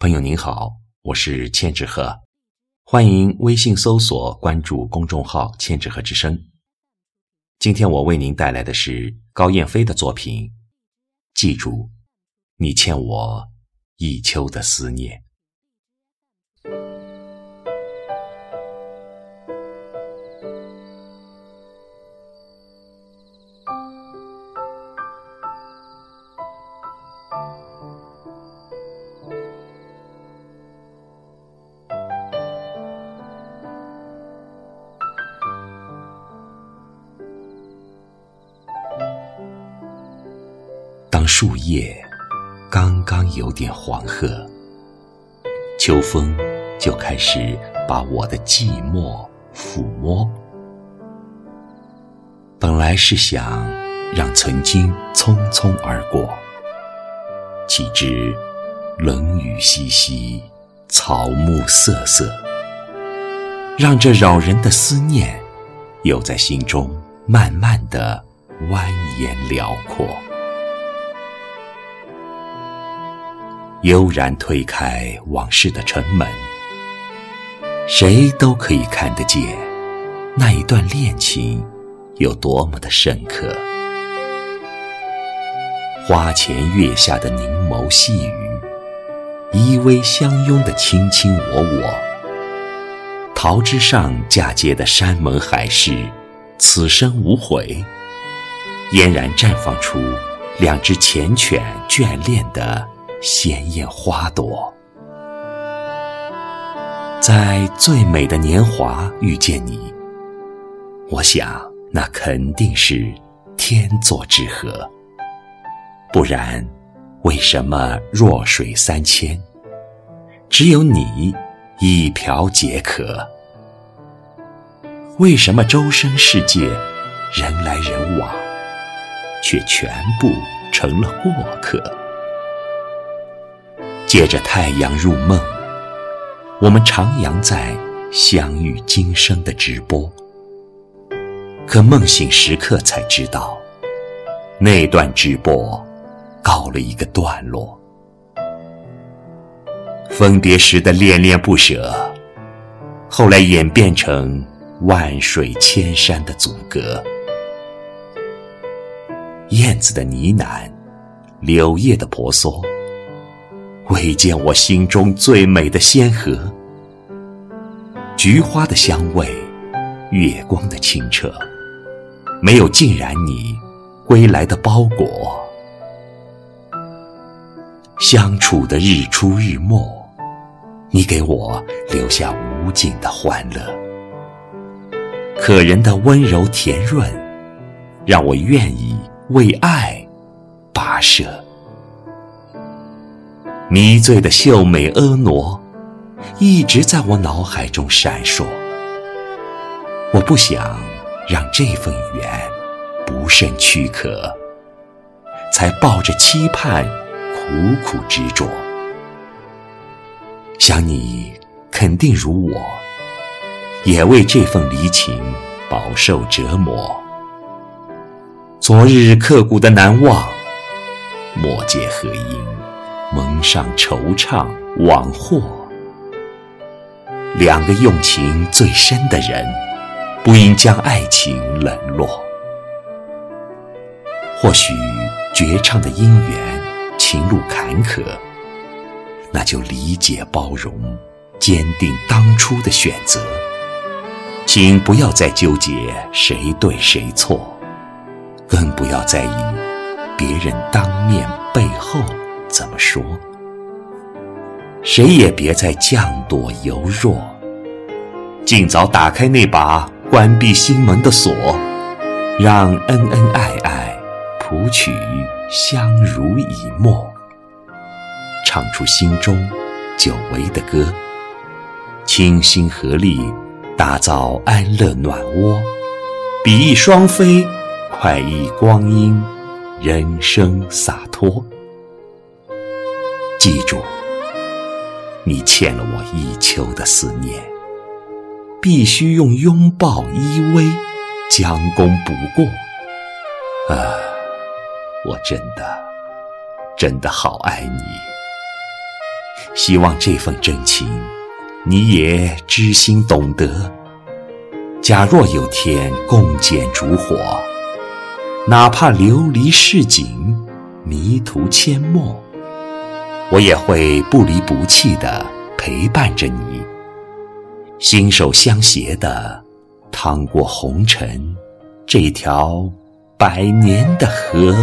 朋友您好，我是千纸鹤，欢迎微信搜索关注公众号“千纸鹤之声”。今天我为您带来的是高燕飞的作品。记住，你欠我一秋的思念。当树叶刚刚有点黄褐，秋风就开始把我的寂寞抚摸。本来是想让曾经匆匆而过，岂知冷雨淅淅，草木瑟瑟，让这扰人的思念又在心中慢慢的蜿蜒辽阔。悠然推开往事的城门，谁都可以看得见那一段恋情有多么的深刻。花前月下的凝眸细语，依偎相拥的卿卿我我，桃枝上嫁接的山盟海誓，此生无悔，嫣然绽放出两只缱绻眷恋的。鲜艳花朵，在最美的年华遇见你，我想那肯定是天作之合。不然，为什么弱水三千，只有你一瓢解渴？为什么周身世界，人来人往，却全部成了过客？借着太阳入梦，我们徜徉在相遇今生的直播。可梦醒时刻才知道，那段直播告了一个段落。分别时的恋恋不舍，后来演变成万水千山的阻隔。燕子的呢喃，柳叶的婆娑。未见我心中最美的仙荷，菊花的香味，月光的清澈，没有浸染你归来的包裹。相处的日出日没，你给我留下无尽的欢乐。可人的温柔甜润，让我愿意为爱跋涉。迷醉的秀美婀娜，一直在我脑海中闪烁。我不想让这份缘不慎躯壳，才抱着期盼苦苦执着。想你肯定如我，也为这份离情饱受折磨。昨日刻骨的难忘，莫解何因。蒙上惆怅往祸，两个用情最深的人，不应将爱情冷落。或许绝唱的姻缘，情路坎坷，那就理解包容，坚定当初的选择。请不要再纠结谁对谁错，更不要在意别人当面背后。怎么说？谁也别再降堕柔弱，尽早打开那把关闭心门的锁，让恩恩爱爱谱曲相濡以沫，唱出心中久违的歌，倾心合力打造安乐暖窝，比翼双飞，快意光阴，人生洒脱。记住，你欠了我一秋的思念，必须用拥抱依偎，将功补过。啊，我真的，真的好爱你，希望这份真情，你也知心懂得。假若有天共剪烛火，哪怕流离市井，迷途阡陌，我也会不离不弃的陪伴着你，心手相携的趟过红尘这条百年的河。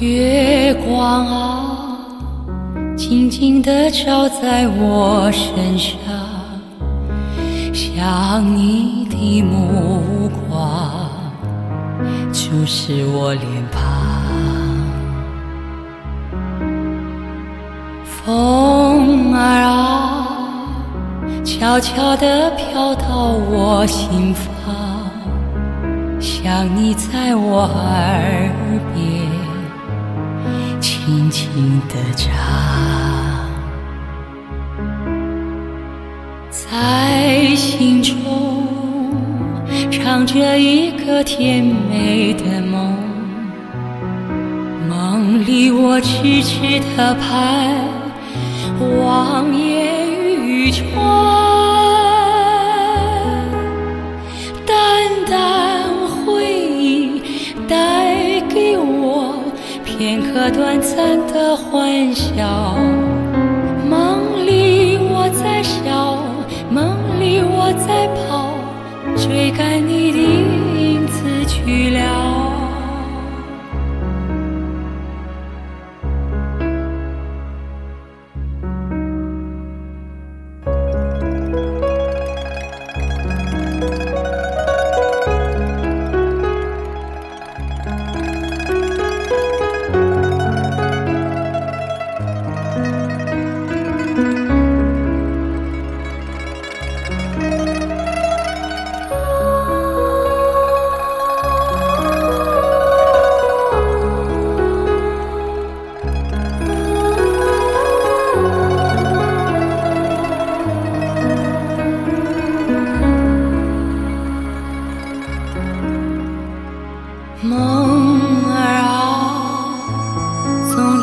月光啊，静静地照在我身上，像你的目光，就是我脸庞。风儿啊，悄悄地飘到我心房，像你在我耳边。轻轻地唱，在心中唱着一个甜美的梦，梦里我痴痴地盼望烟雨中。这短暂的欢笑，梦里我在笑，梦里我在跑，追赶你的影子去了。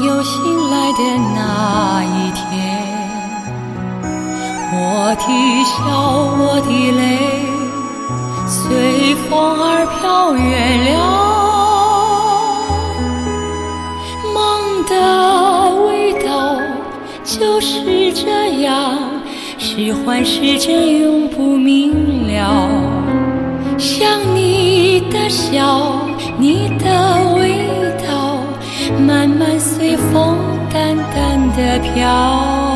有醒来的那一天，我的笑，我的泪，随风儿飘远了。梦的味道就是这样，是幻是真，永不明了。像你的笑，你的味道，慢慢随风。淡淡的飘。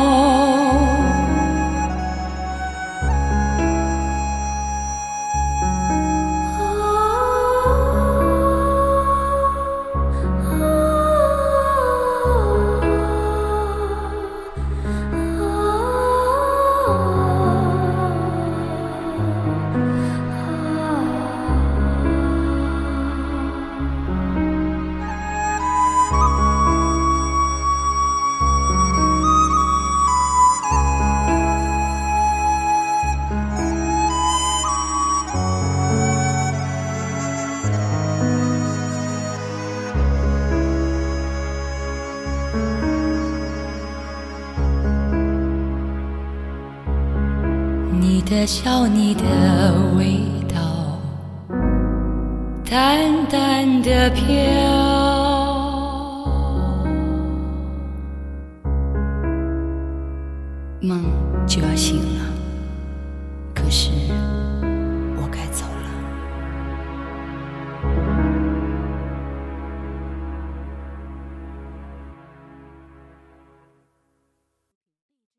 的笑你的味道淡淡的飘。梦就要醒了。